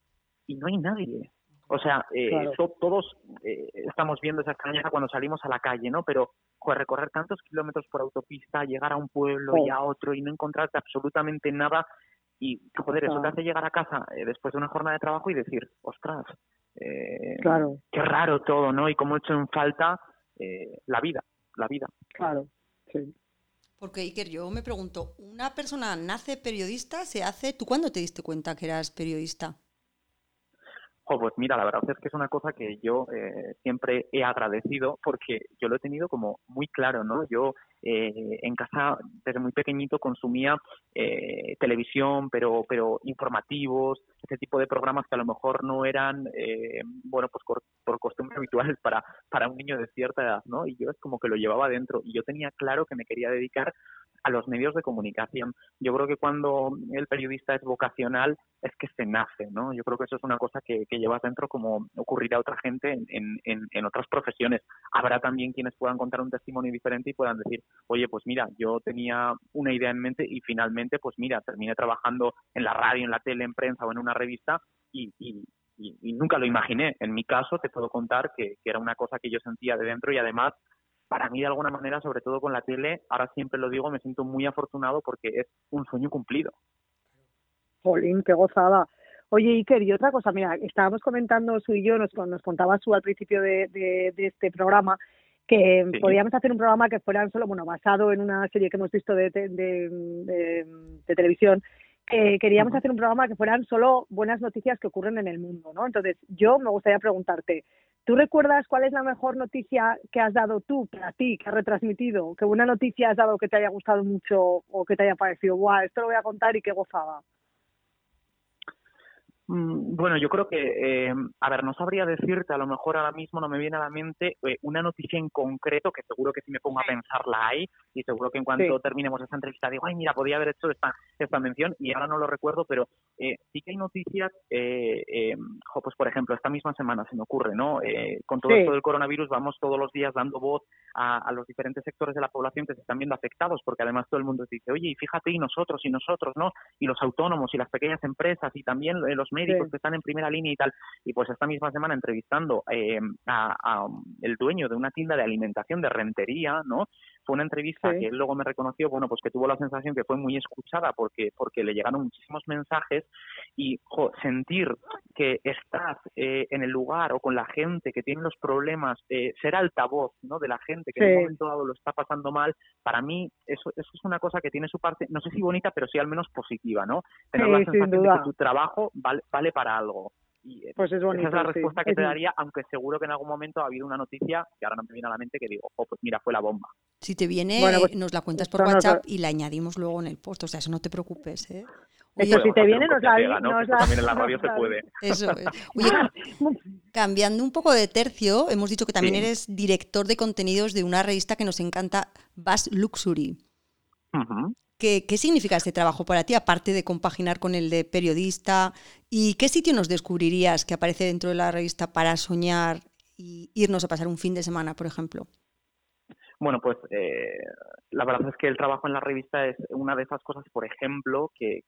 Speaker 4: y no hay nadie. O sea, eh, todos eh, estamos viendo esa extrañeza cuando salimos a la calle, ¿no? Pero recorrer tantos kilómetros por autopista, llegar a un pueblo y a otro y no encontrarte absolutamente nada y joder, eso te hace llegar a casa eh, después de una jornada de trabajo y decir, ostras,
Speaker 3: claro.
Speaker 4: qué raro todo, ¿no? Y cómo he hecho en falta la vida, la vida.
Speaker 3: Claro, sí.
Speaker 2: Porque Iker, yo me pregunto, ¿una persona nace periodista, se hace? ¿Tú cuándo te diste cuenta que eras periodista?
Speaker 4: Pues mira, la verdad es que es una cosa que yo eh, siempre he agradecido porque yo lo he tenido como muy claro, ¿no? Yo eh, en casa desde muy pequeñito consumía eh, televisión, pero pero informativos, ese tipo de programas que a lo mejor no eran, bueno, pues por, por costumbre habituales para, para un niño de cierta edad, ¿no? Y yo es como que lo llevaba dentro y yo tenía claro que me quería dedicar a los medios de comunicación. Yo creo que cuando el periodista es vocacional es que se nace, ¿no? Yo creo que eso es una cosa que, que llevas dentro como ocurrirá a otra gente en, en, en, otras profesiones. Habrá también quienes puedan contar un testimonio diferente y puedan decir, oye, pues mira, yo tenía una idea en mente y finalmente, pues mira, terminé trabajando en la radio, en la tele, en prensa o en una revista y, y, nunca lo imaginé. En mi caso, te puedo contar que, era una cosa que yo sentía de dentro y además para mí de alguna manera, sobre todo con la tele, ahora siempre lo digo, me siento muy afortunado porque es un sueño cumplido.
Speaker 3: Jolín, qué gozada. Oye, Iker, y otra cosa, mira, estábamos comentando su y yo, nos, nos contaba su al principio de, este programa, que podíamos hacer un programa que fuera solo, bueno, basado en una serie que hemos visto de, de televisión, que queríamos hacer un programa que fueran solo buenas noticias que ocurren en el mundo, ¿no? Entonces, yo me gustaría preguntarte, ¿Tú recuerdas cuál es la mejor noticia que has dado tú para ti, que has retransmitido? ¿Qué buena noticia has dado que te haya gustado mucho o que te haya parecido, guau, esto lo voy a contar y qué gozaba?
Speaker 4: Mm, bueno, yo creo que, eh, a ver, no sabría decirte, a lo mejor ahora mismo no me viene a la mente eh, una noticia en concreto que seguro que si me pongo a pensarla hay y seguro que en cuanto terminemos esta entrevista digo, ay, mira, podía haber hecho esta, esta mención y ahora no lo recuerdo, pero eh, sí que hay noticias, pues por ejemplo, esta misma semana se me ocurre, ¿no? con todo esto del coronavirus vamos todos los días dando voz a, a, los diferentes sectores de la población que se están viendo afectados, porque además todo el mundo dice, oye, y fíjate, y nosotros, y nosotros, ¿no? Y los autónomos, y las pequeñas empresas, y también los médicos que están en primera línea y tal. Y pues esta misma semana entrevistando eh, a, el dueño de una tienda de alimentación de rentería, ¿no? Fue una entrevista que él luego me reconoció, bueno, pues que tuvo la sensación que fue muy escuchada porque porque le llegaron muchísimos mensajes y sentir que estás eh, en el lugar o con la gente que tiene los problemas, eh, ser altavoz, ¿no? De la gente que en un momento dado lo está pasando mal, para mí eso, eso es una cosa que tiene su parte, no sé si bonita, pero sí al menos positiva, ¿no? Tener la sensación de que tu trabajo vale, vale para algo. Y, eh,
Speaker 3: pues es bonito,
Speaker 4: esa es la respuesta que te daría, aunque seguro que en algún momento ha habido una noticia que ahora no me viene a la mente que digo, oh, pues mira, fue la bomba.
Speaker 2: Si te viene, pues, nos la cuentas por WhatsApp y la añadimos luego en el post, o sea, eso no te preocupes, ¿eh?
Speaker 3: Oye, si te viene, nos la, nos la,
Speaker 4: También en la radio se puede.
Speaker 2: Eso es. Oye, cambiando un poco de tercio, hemos dicho que también eres director de contenidos de una revista que nos encanta, Bass Luxury. ¿Qué, significa este trabajo para ti, aparte de compaginar con el de periodista? ¿Y qué sitio nos descubrirías que aparece dentro de la revista para soñar y irnos a pasar un fin de semana, por ejemplo?
Speaker 4: Bueno, pues eh, la verdad es que el trabajo en la revista es una de esas cosas, por ejemplo, que,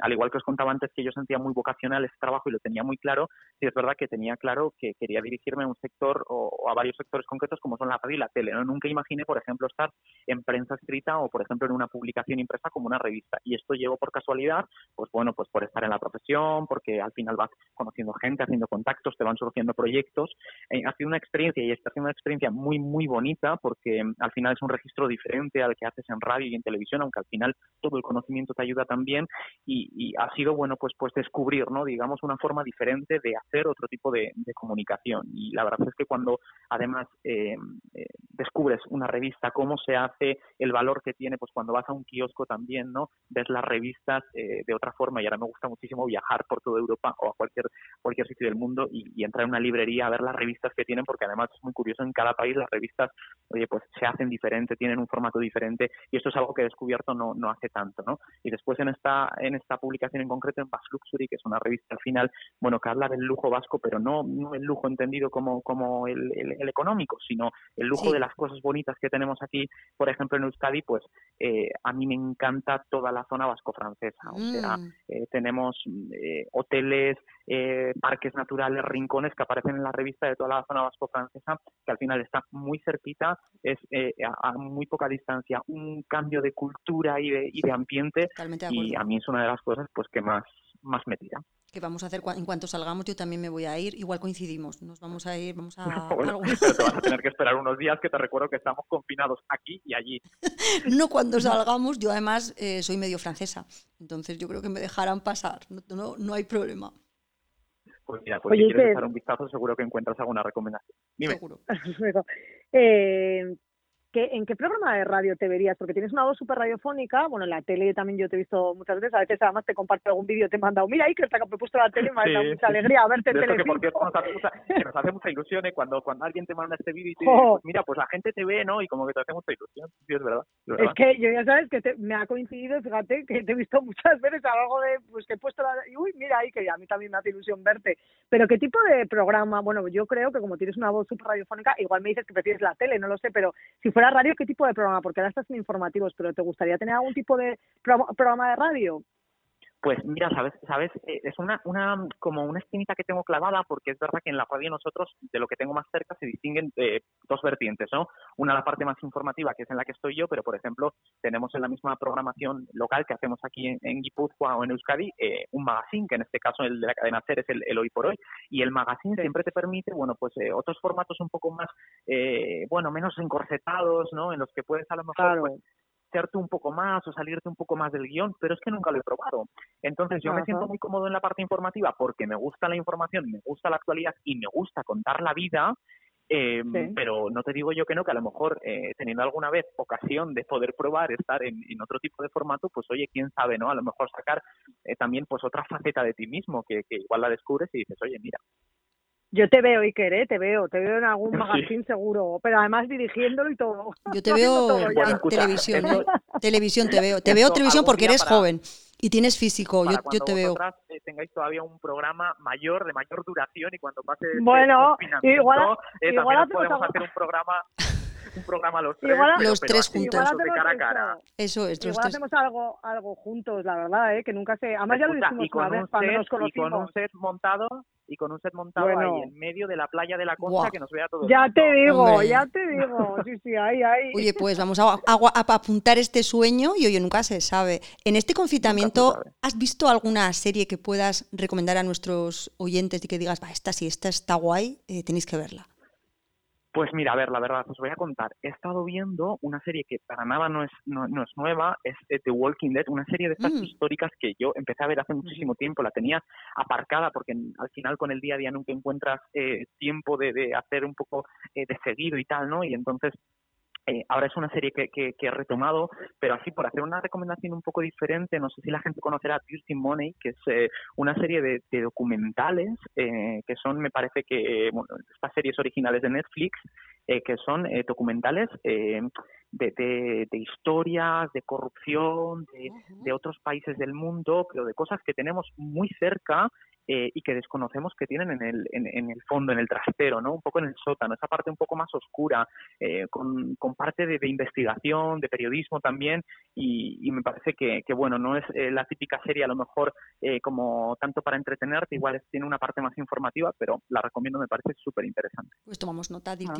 Speaker 4: al igual que os contaba antes que yo sentía muy vocacional ese trabajo y lo tenía muy claro, sí es verdad que tenía claro que quería dirigirme a un sector o, a varios sectores concretos como son la radio y la tele. ¿no? Nunca imaginé, por ejemplo, estar en prensa escrita o, por ejemplo, en una publicación impresa como una revista. Y esto llegó por casualidad, pues bueno, pues por estar en la profesión, porque al final vas conociendo gente, haciendo contactos, te van surgiendo proyectos. Eh, ha sido una experiencia y está siendo una experiencia muy, muy bonita porque al final es un registro diferente al que haces en radio y en televisión, aunque al final todo el conocimiento te ayuda también y, ha sido bueno pues pues descubrir, ¿no? digamos una forma diferente de hacer otro tipo de, comunicación y la verdad es que cuando además eh, eh, descubres una revista, cómo se hace, el valor que tiene, pues cuando vas a un kiosco también, ¿no? Ves las revistas eh, de otra forma y ahora me gusta muchísimo viajar por toda Europa o a cualquier, cualquier sitio del mundo y entrar en una librería a ver las revistas que tienen porque además es muy curioso, en cada país las revistas, oye, pues se hacen diferente, tienen un formato diferente y esto es algo que he descubierto no, no hace tanto, ¿no? Y después en esta, en esta publicación en concreto, en Bass Luxury, que es una revista al final, bueno, que habla del lujo vasco, pero no, no el lujo entendido como, como el, el, económico, sino el lujo de las cosas bonitas que tenemos aquí, por ejemplo, en Euskadi, pues eh, a mí me encanta toda la zona vasco-francesa. O sea, mm. eh, tenemos eh, hoteles, parques naturales, rincones que aparecen en la revista de toda la zona vasco-francesa, que al final está muy cerquita, es a, muy poca distancia, un cambio de cultura y de, y de ambiente. y a mí es una de las cosas pues que más, más me tira
Speaker 2: que vamos a hacer en cuanto salgamos, yo también me voy a ir, igual coincidimos, nos vamos a ir, vamos a...
Speaker 4: pero te vas a tener que esperar unos días que te recuerdo que estamos confinados aquí y allí.
Speaker 2: no cuando salgamos, yo además eh, soy medio francesa, entonces yo creo que me dejarán pasar, no, no, hay problema.
Speaker 4: Pues mira, pues si quieres echar un vistazo seguro que encuentras alguna recomendación. Dime. Seguro.
Speaker 3: eh, ¿en qué programa de radio te verías? Porque tienes una voz súper radiofónica, bueno, en la tele también yo te he visto muchas veces, a veces además te comparto algún vídeo, te he mandado, mira ahí que está que he puesto la tele, me ha dado mucha alegría verte en tele.
Speaker 4: Que, porque nos hace, mucha, nos hace mucha ilusión ¿eh? cuando, cuando alguien te manda este vídeo y te dice, pues mira, pues la gente te ve, ¿no? Y como que te hace mucha ilusión, sí, es verdad.
Speaker 3: Es, que yo ya sabes que me ha coincidido, fíjate, que te he visto muchas veces a algo de, pues que he puesto la, y uy, mira ahí, que a mí también me hace ilusión verte. Pero ¿qué tipo de programa? Bueno, yo creo que como tienes una voz súper radiofónica, igual me dices que prefieres la tele, no lo sé, pero si fuera radio, ¿qué tipo de programa? Porque ahora estás en informativos, pero ¿te gustaría tener algún tipo de programa de radio?
Speaker 4: Pues mira, sabes, sabes, eh, es una, una como una esquinita que tengo clavada porque es verdad que en la radio nosotros de lo que tengo más cerca se distinguen eh, dos vertientes, ¿no? Una la parte más informativa que es en la que estoy yo, pero por ejemplo tenemos en la misma programación local que hacemos aquí en, en Guipúzcoa o en Euskadi eh, un magazine que en este caso el de la cadena SER es el, hoy por hoy. Y el magazine siempre te permite, bueno, pues otros formatos un poco más, bueno, menos encorsetados, ¿no? En los que puedes a lo mejor pues, un poco más o salirte un poco más del guion, pero es que nunca lo he probado. Entonces yo me siento muy cómodo en la parte informativa porque me gusta la información, me gusta la actualidad y me gusta contar la vida, eh, pero no te digo yo que no, que a lo mejor eh, teniendo alguna vez ocasión de poder probar estar en, otro tipo de formato, pues oye, quién sabe, ¿no? A lo mejor sacar eh, también pues otra faceta de ti mismo que, que igual la descubres y dices, oye, mira,
Speaker 3: yo te veo, Iker, ¿eh? te veo, te veo en algún magazine seguro, pero además dirigiéndolo y todo.
Speaker 2: Yo te veo en televisión, ¿eh? televisión te veo, te veo televisión porque eres joven y tienes físico, yo, yo te veo.
Speaker 4: Eh, tengáis todavía un programa mayor, de mayor duración y cuando pase
Speaker 3: bueno, igual,
Speaker 4: eh, también podemos hacer un programa un programa los tres,
Speaker 2: los tres juntos.
Speaker 4: De cara a cara.
Speaker 2: Eso es.
Speaker 3: Igual hacemos algo, algo juntos, la verdad, ¿eh? que nunca sé. Además ya lo hicimos una vez cuando nos conocimos.
Speaker 4: Y con un set montado y con un set montado ahí en medio de la playa de la costa que nos vea todo.
Speaker 3: Ya te digo, ya te digo. Sí, sí, ahí, ahí.
Speaker 2: Oye, pues vamos a, apuntar este sueño y oye, nunca se sabe. En este confinamiento, ¿has visto alguna serie que puedas recomendar a nuestros oyentes y que digas, va, esta sí, esta está guay, eh, tenéis que verla?
Speaker 4: Pues mira, a ver, la verdad, os voy a contar. He estado viendo una serie que para nada no es, no, es nueva, es eh, The Walking Dead, una serie de estas mm. históricas que yo empecé a ver hace muchísimo tiempo, la tenía aparcada porque al final con el día a día nunca encuentras eh, tiempo de, de, hacer un poco eh, de seguido y tal, ¿no? Y entonces eh, ahora es una serie que, que, he retomado, pero así por hacer una recomendación un poco diferente, no sé si la gente conocerá Dirty Money, que es eh, una serie de, documentales eh, que son, me parece que, bueno, estas series originales de Netflix, que son documentales de, de, de, historias, de corrupción, de, de otros países del mundo, pero de cosas que tenemos muy cerca eh, y que desconocemos que tienen en el, en, el fondo, en el trastero, ¿no? Un poco en el sótano, esa parte un poco más oscura, eh, con, con, parte de, investigación, de periodismo también, y, me parece que, que, bueno, no es eh, la típica serie a lo mejor como tanto para entretenerte, igual tiene una parte más informativa, pero la recomiendo, me parece súper interesante.
Speaker 2: Pues tomamos nota de ah.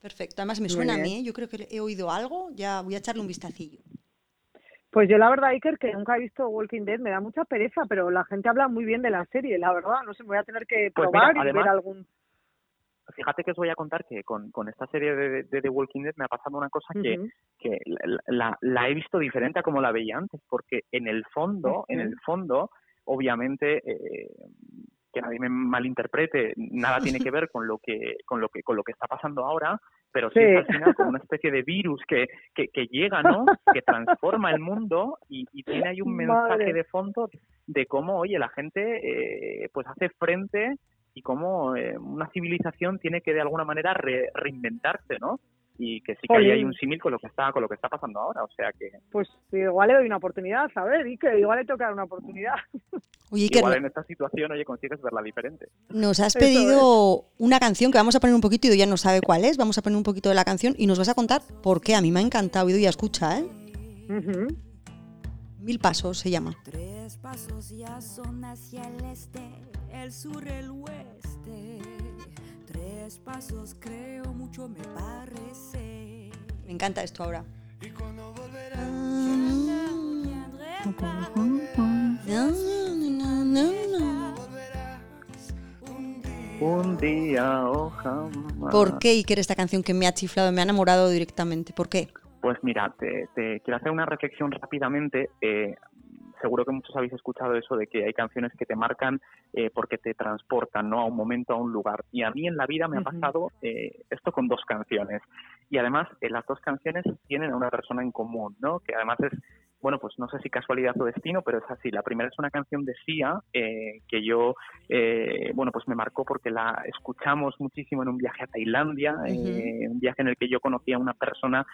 Speaker 2: perfecto. Además me suena a mí, yo creo que he oído algo, ya voy a echarle un vistacillo.
Speaker 3: Pues yo la verdad, Iker, que nunca he visto Walking Dead, me da mucha pereza, pero la gente habla muy bien de la serie, la verdad. No sé, voy a tener que pues probar y ver algún...
Speaker 4: Fíjate que os voy a contar que con, con esta serie de, de, The Walking Dead me ha pasado una cosa que, que la, la, he visto diferente a como la veía antes, porque en el fondo, en el fondo, obviamente, eh, que nadie me malinterprete, nada tiene que ver con lo que, con lo que, con lo que está pasando ahora, pero sí, es al final como una especie de virus que, que, que llega, ¿no? Que transforma el mundo y, y tiene ahí un mensaje de fondo de cómo, oye, la gente eh, pues hace frente y cómo eh, una civilización tiene que de alguna manera reinventarse, ¿no? Y que sí que hay un símil con lo que está con lo que está pasando ahora o sea que
Speaker 3: pues igual le doy una oportunidad a ver y que igual le toca una oportunidad.
Speaker 2: Oye,
Speaker 4: igual en esta situación oye consigues verla diferente.
Speaker 2: nos has pedido una canción que vamos a poner un poquito y ya no sabe cuál es vamos a poner un poquito de la canción y nos vas a contar por qué. A mí me ha encantado y ya escucha eh mil pasos se llama.
Speaker 5: Tres pasos ya son hacia el este el sur el oeste tres pasos creo mucho me parece.
Speaker 2: Me encanta esto ahora.
Speaker 4: Un día o jamás.
Speaker 2: ¿Por qué Iker esta canción que me ha chiflado, me ha enamorado directamente? ¿Por qué?
Speaker 4: Pues mira, te, quiero hacer una reflexión rápidamente. Eh, seguro que muchos habéis escuchado eso de que hay canciones que te marcan eh, porque te transportan ¿no? a un momento, a un lugar. Y a mí en la vida me ha pasado eh, esto con dos canciones. Y además, eh, las dos canciones tienen a una persona en común, ¿no? que además es bueno, pues no sé si casualidad o destino, pero es así. La primera es una canción de Sia eh, que yo, eh, bueno, pues me marcó porque la escuchamos muchísimo en un viaje a Tailandia, eh, un viaje en el que yo conocí a una persona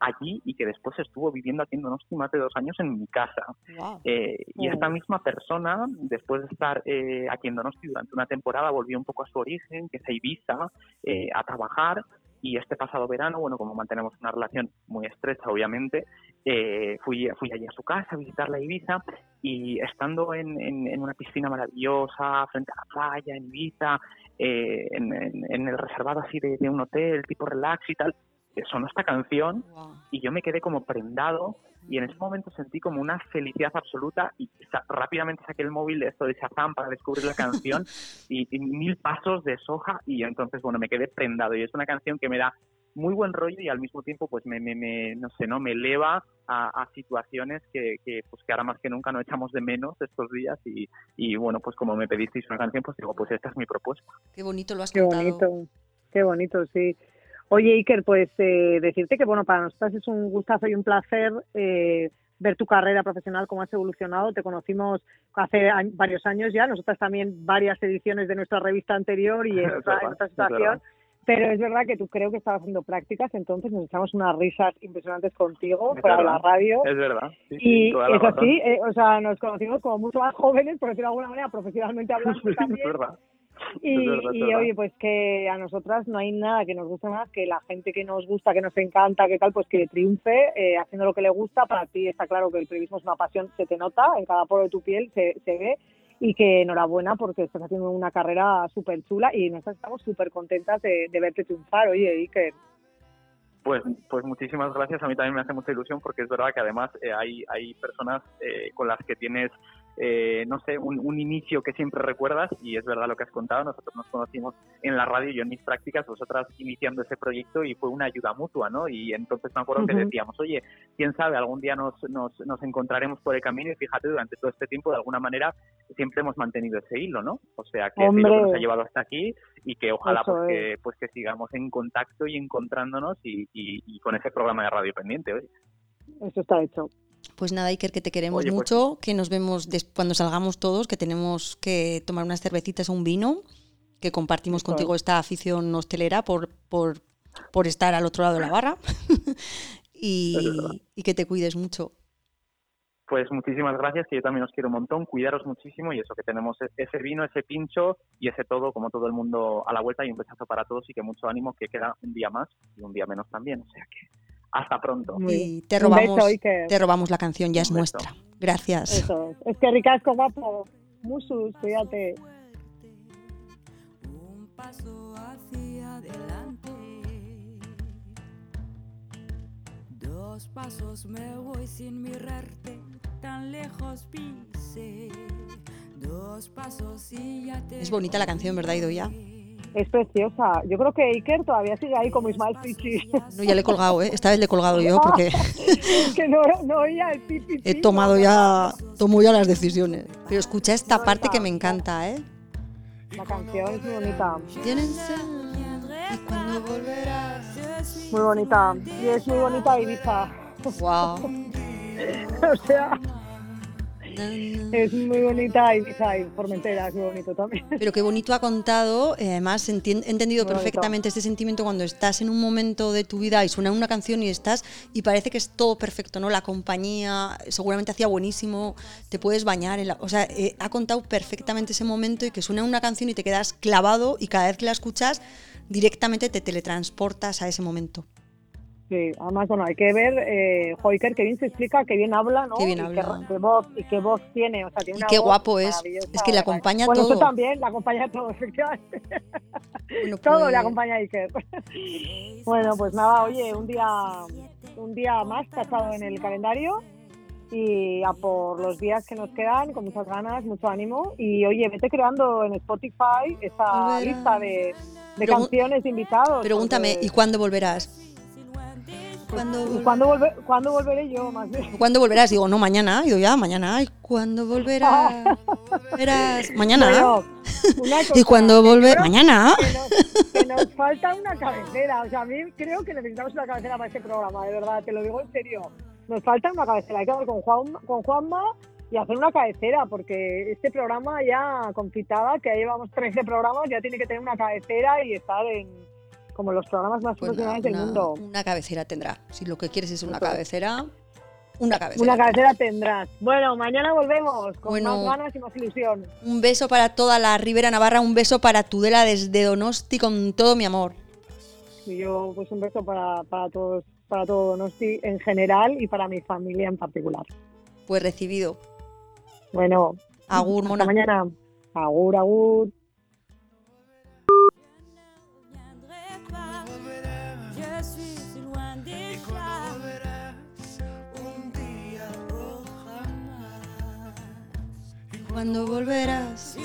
Speaker 4: allí y que después estuvo viviendo aquí en Donosti más de dos años en mi casa. y esta misma persona, después de estar aquí en Donosti durante una temporada, volvió un poco a su origen, que es a Ibiza, a trabajar y este pasado verano, bueno, como mantenemos una relación muy estrecha, obviamente, eh, fui, fui allí a su casa a visitar la Ibiza y estando en, en, una piscina maravillosa, frente a la playa, en Ibiza, eh, en, el reservado así de, un hotel, tipo relax y tal, sonó esta canción y yo me quedé como prendado y en ese momento sentí como una felicidad absoluta y rápidamente saqué el móvil de esto de Shazam para descubrir la canción y, mil pasos de soja y entonces bueno me quedé prendado y es una canción que me da muy buen rollo y al mismo tiempo pues me, me, no sé no me eleva a, situaciones que, que, pues que ahora más que nunca no echamos de menos estos días y, y bueno pues como me pedisteis una canción pues digo pues esta es mi propuesta.
Speaker 2: Qué bonito lo has
Speaker 3: qué bonito qué bonito sí Oye, Iker, pues eh, decirte que bueno, para nosotros es un gustazo y un placer eh, ver tu carrera profesional, cómo has evolucionado. Te conocimos hace varios años ya, nosotras también varias ediciones de nuestra revista anterior y en otra, situación. Pero es verdad que tú creo que estabas haciendo prácticas, entonces nos echamos unas risas impresionantes contigo para la radio.
Speaker 4: Es verdad.
Speaker 3: y es así, eh, o sea, nos conocimos como mucho más jóvenes, por decirlo de alguna manera, profesionalmente hablando también.
Speaker 4: Es verdad.
Speaker 3: Y, oye, pues que a nosotras no hay nada que nos guste más que la gente que nos gusta, que nos encanta, que tal, pues que triunfe eh, haciendo lo que le gusta. Para ti está claro que el periodismo es una pasión, se te nota, en cada poro de tu piel se, se ve. Y que enhorabuena porque estás haciendo una carrera súper chula y nosotras estamos súper contentas de, verte triunfar, oye, que
Speaker 4: Pues, pues muchísimas gracias. A mí también me hace mucha ilusión porque es verdad que además eh, hay, hay personas eh, con las que tienes eh, no sé, un, inicio que siempre recuerdas y es verdad lo que has contado, nosotros nos conocimos en la radio, yo en mis prácticas, vosotras iniciando ese proyecto y fue una ayuda mutua, ¿no? Y entonces me acuerdo que decíamos, oye, quién sabe, algún día nos, nos, nos encontraremos por el camino y fíjate, durante todo este tiempo de alguna manera siempre hemos mantenido ese hilo, ¿no? O sea, que es lo que nos ha llevado hasta aquí y que ojalá pues que, pues que sigamos en contacto y encontrándonos y, y, con ese programa de radio pendiente hoy.
Speaker 3: Eso está hecho.
Speaker 2: Pues nada, Iker, que te queremos pues mucho, que nos vemos cuando salgamos todos, que tenemos que tomar unas cervecitas o un vino, que compartimos contigo esta afición hostelera por, por, por estar al otro lado de la barra. Y, que te cuides mucho.
Speaker 4: Pues muchísimas gracias, que yo también os quiero un montón, cuidaros muchísimo y eso, que tenemos e-, ese vino, ese pincho y ese todo, como todo el mundo a la vuelta y un besazo para todos y que mucho ánimo, que queda un día más y un día menos también, o sea que hasta pronto.
Speaker 2: Y te robamos, te robamos la canción, ya es nuestra. Gracias.
Speaker 3: Eso, es que ricasco guapo. Musus, cuídate.
Speaker 5: Un paso hacia adelante. Dos pasos me voy sin mirarte, tan lejos pise. Dos pasos y ya te
Speaker 2: Es bonita la canción, ¿verdad, ya
Speaker 3: es preciosa. Yo creo que Iker todavía sigue ahí como Ismael Pichi.
Speaker 2: No, ya le he colgado, ¿eh? Esta vez le he colgado yo porque...
Speaker 3: es que no, no oía el pipi.
Speaker 2: He tomado ya, tomo ya las decisiones. Pero escucha esta parte que me encanta, ¿eh?
Speaker 3: La canción es muy bonita.
Speaker 2: Llénense y cuando volverás.
Speaker 3: Muy bonita. Y es muy bonita Ibiza.
Speaker 2: Wow.
Speaker 3: o sea, es muy bonita y Formentera, es muy bonito también.
Speaker 2: Pero qué bonito ha contado, eh, además he entendido
Speaker 3: Muy bonito.
Speaker 2: perfectamente este sentimiento cuando estás en un momento de tu vida y suena una canción y estás y parece que es todo perfecto, ¿no? La compañía seguramente hacía buenísimo, te puedes bañar, en la- o sea, eh, ha contado perfectamente ese momento y que suena una canción y te quedas clavado y cada vez que la escuchas directamente te teletransportas a ese momento.
Speaker 3: Sí, además, bueno, hay que ver, eh, Joiker, que bien se explica, que bien habla, ¿no?
Speaker 2: Qué bien
Speaker 3: y
Speaker 2: habla.
Speaker 3: Qué, qué voz, y qué voz tiene, o sea, tiene
Speaker 2: Y qué
Speaker 3: voz
Speaker 2: guapo es. Es que le acompaña
Speaker 3: bueno,
Speaker 2: todo.
Speaker 3: eso también, le acompaña todo, efectivamente.
Speaker 2: Bueno,
Speaker 3: todo
Speaker 2: pues-
Speaker 3: le acompaña a Iker. bueno, pues nada, oye, un día, un día más tachado en el calendario y a por los días que nos quedan, con muchas ganas, mucho ánimo. Y oye, vete creando en Spotify esa
Speaker 2: Volverá.
Speaker 3: lista de, de
Speaker 2: Pregun-
Speaker 3: canciones de invitados.
Speaker 2: Pregúntame,
Speaker 3: porque-
Speaker 2: ¿y cuándo volverás? ¿Cuándo,
Speaker 3: ¿Y
Speaker 2: vol-
Speaker 3: cuándo, volver- cuándo volveré yo, más bien?
Speaker 2: ¿Cuándo volverás? Digo, no, mañana. Digo, ya, mañana. ¿Y cuándo volverás? Verás. Mañana.
Speaker 3: Bueno,
Speaker 2: ¿Y cuándo volver? Mañana.
Speaker 3: Que nos, que nos falta una cabecera. O sea, a mí creo que necesitamos una cabecera para este programa, de verdad, te lo digo en serio. Nos falta una cabecera. Hay que hablar con, Juan, con Juanma y hacer una cabecera, porque este programa ya confitada, que ya llevamos 13 programas, ya tiene que tener una cabecera y estar en como los programas más
Speaker 2: Pues
Speaker 3: del mundo.
Speaker 2: una cabecera tendrá. Si lo que quieres es una cabecera, una cabecera.
Speaker 3: Una cabecera tendrás. Bueno, mañana volvemos con
Speaker 2: Bueno.
Speaker 3: más ganas y más ilusión.
Speaker 2: Un beso para toda la Ribera Navarra, un beso para Tudela desde Donosti con todo mi amor.
Speaker 3: Y yo, pues un beso para, para todos, para todo Donosti en general y para mi familia en particular.
Speaker 2: Pues recibido.
Speaker 3: Bueno,
Speaker 2: Agur,
Speaker 3: hasta
Speaker 2: mona.
Speaker 3: mañana. Agur, agur.
Speaker 2: ¿Cuándo volverás?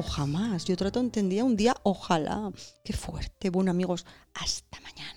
Speaker 2: O jamás. Yo trato entendía un día, ojalá. Qué fuerte. Bueno, amigos, hasta mañana.